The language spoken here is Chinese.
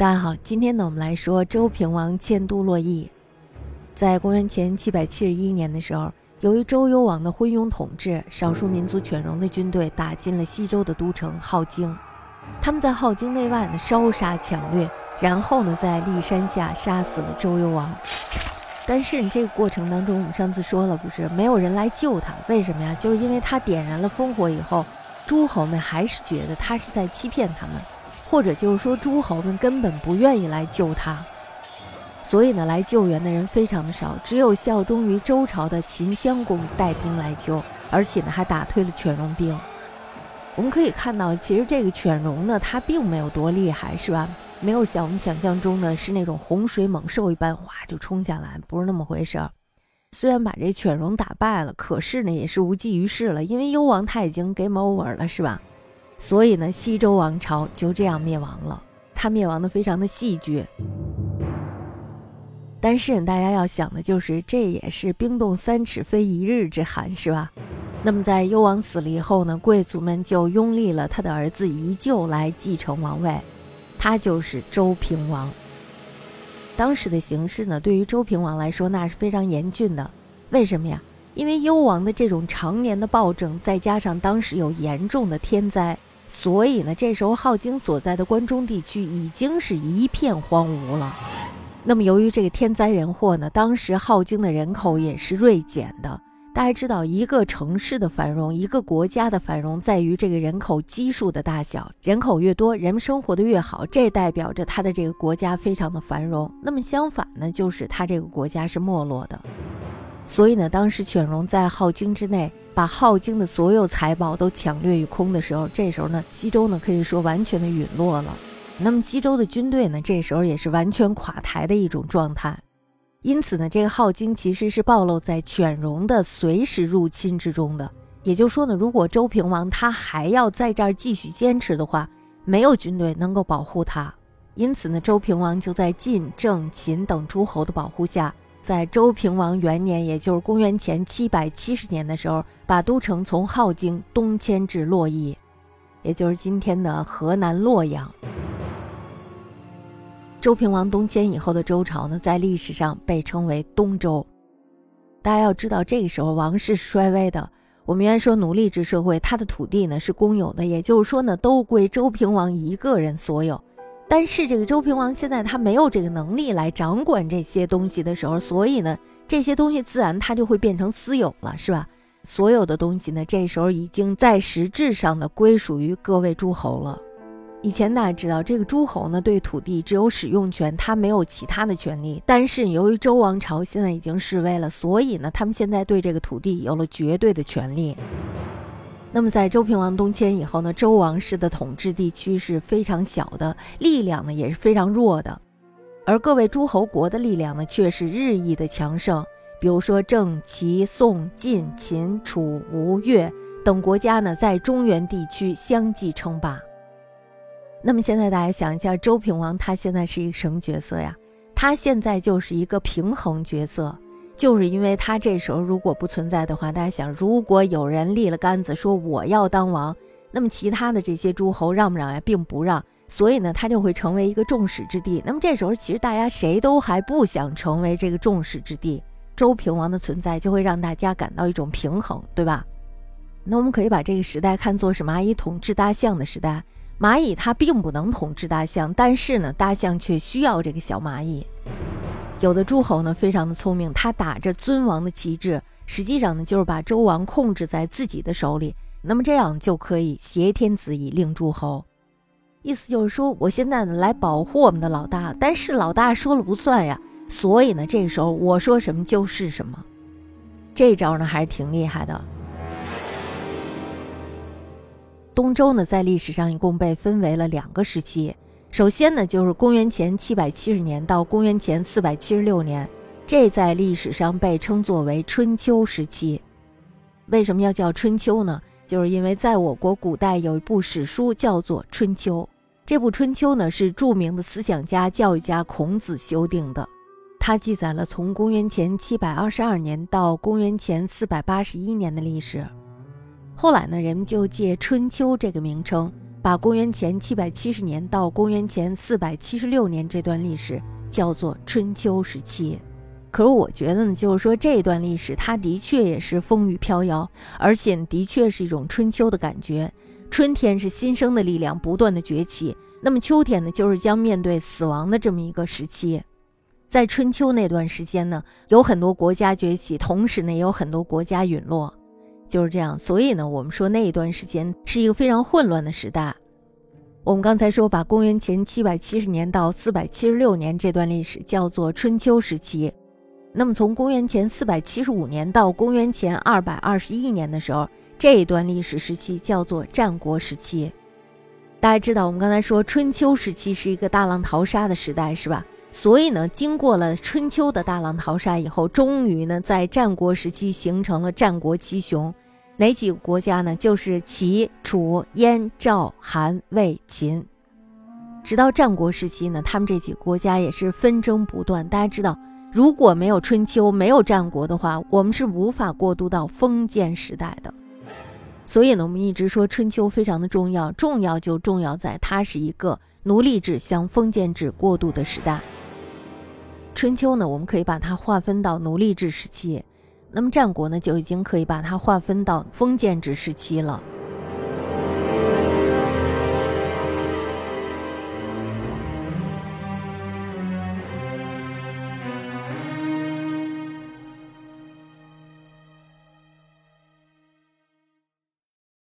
大家好，今天呢，我们来说周平王迁都洛邑。在公元前七百七十一年的时候，由于周幽王的昏庸统治，少数民族犬戎的军队打进了西周的都城镐京。他们在镐京内外呢烧杀抢掠，然后呢在骊山下杀死了周幽王。但是这个过程当中，我们上次说了，不是没有人来救他？为什么呀？就是因为他点燃了烽火以后，诸侯们还是觉得他是在欺骗他们。或者就是说，诸侯们根本不愿意来救他，所以呢，来救援的人非常的少，只有效忠于周朝的秦襄公带兵来救，而且呢，还打退了犬戎兵。我们可以看到，其实这个犬戎呢，它并没有多厉害，是吧？没有像我们想象中的是那种洪水猛兽一般，哇就冲下来，不是那么回事儿。虽然把这犬戎打败了，可是呢，也是无济于事了，因为幽王他已经 game over 了，是吧？所以呢，西周王朝就这样灭亡了。它灭亡的非常的戏剧，但是大家要想的就是，这也是冰冻三尺非一日之寒，是吧？那么在幽王死了以后呢，贵族们就拥立了他的儿子宜臼来继承王位，他就是周平王。当时的形势呢，对于周平王来说那是非常严峻的。为什么呀？因为幽王的这种常年的暴政，再加上当时有严重的天灾。所以呢，这时候镐京所在的关中地区已经是一片荒芜了。那么，由于这个天灾人祸呢，当时镐京的人口也是锐减的。大家知道，一个城市的繁荣，一个国家的繁荣，在于这个人口基数的大小。人口越多，人们生活的越好，这代表着他的这个国家非常的繁荣。那么相反呢，就是他这个国家是没落的。所以呢，当时犬戎在镐京之内。把镐京的所有财宝都抢掠一空的时候，这时候呢，西周呢可以说完全的陨落了。那么西周的军队呢，这时候也是完全垮台的一种状态。因此呢，这个镐京其实是暴露在犬戎的随时入侵之中的。也就是说呢，如果周平王他还要在这儿继续坚持的话，没有军队能够保护他。因此呢，周平王就在晋、郑、秦等诸侯的保护下。在周平王元年，也就是公元前七百七十年的时候，把都城从镐京东迁至洛邑，也就是今天的河南洛阳。周平王东迁以后的周朝呢，在历史上被称为东周。大家要知道，这个时候王室衰微的。我们原来说奴隶制社会，他的土地呢是公有的，也就是说呢，都归周平王一个人所有。但是这个周平王现在他没有这个能力来掌管这些东西的时候，所以呢，这些东西自然他就会变成私有了，是吧？所有的东西呢，这时候已经在实质上的归属于各位诸侯了。以前大家知道，这个诸侯呢对土地只有使用权，他没有其他的权利。但是由于周王朝现在已经示威了，所以呢，他们现在对这个土地有了绝对的权利。那么在周平王东迁以后呢，周王室的统治地区是非常小的，力量呢也是非常弱的，而各位诸侯国的力量呢却是日益的强盛。比如说郑、齐、宋、晋、秦、楚、吴、越等国家呢，在中原地区相继称霸。那么现在大家想一下，周平王他现在是一个什么角色呀？他现在就是一个平衡角色。就是因为他这时候如果不存在的话，大家想，如果有人立了杆子说我要当王，那么其他的这些诸侯让不让呀？并不让，所以呢，他就会成为一个众矢之的。那么这时候其实大家谁都还不想成为这个众矢之的，周平王的存在就会让大家感到一种平衡，对吧？那我们可以把这个时代看作是蚂蚁统治大象的时代。蚂蚁它并不能统治大象，但是呢，大象却需要这个小蚂蚁。有的诸侯呢，非常的聪明，他打着尊王的旗帜，实际上呢，就是把周王控制在自己的手里。那么这样就可以挟天子以令诸侯，意思就是说，我现在呢来保护我们的老大，但是老大说了不算呀，所以呢，这时候我说什么就是什么。这招呢还是挺厉害的。东周呢，在历史上一共被分为了两个时期。首先呢，就是公元前七百七十年到公元前四百七十六年，这在历史上被称作为春秋时期。为什么要叫春秋呢？就是因为在我国古代有一部史书叫做《春秋》，这部《春秋》呢是著名的思想家、教育家孔子修订的，它记载了从公元前七百二十二年到公元前四百八十一年的历史。后来呢，人们就借《春秋》这个名称。把公元前七百七十年到公元前四百七十六年这段历史叫做春秋时期。可是我觉得呢，就是说这段历史它的确也是风雨飘摇，而且的确是一种春秋的感觉。春天是新生的力量不断的崛起，那么秋天呢，就是将面对死亡的这么一个时期。在春秋那段时间呢，有很多国家崛起，同时呢，也有很多国家陨落，就是这样。所以呢，我们说那一段时间是一个非常混乱的时代。我们刚才说，把公元前七百七十年到四百七十六年这段历史叫做春秋时期。那么从公元前四百七十五年到公元前二百二十一年的时候。这一段历史时期叫做战国时期，大家知道，我们刚才说春秋时期是一个大浪淘沙的时代，是吧？所以呢，经过了春秋的大浪淘沙以后，终于呢，在战国时期形成了战国七雄，哪几个国家呢？就是齐、楚、燕、赵、韩、魏、秦。直到战国时期呢，他们这几个国家也是纷争不断。大家知道，如果没有春秋，没有战国的话，我们是无法过渡到封建时代的。所以呢，我们一直说春秋非常的重要，重要就重要在它是一个奴隶制向封建制过渡的时代。春秋呢，我们可以把它划分到奴隶制时期，那么战国呢，就已经可以把它划分到封建制时期了。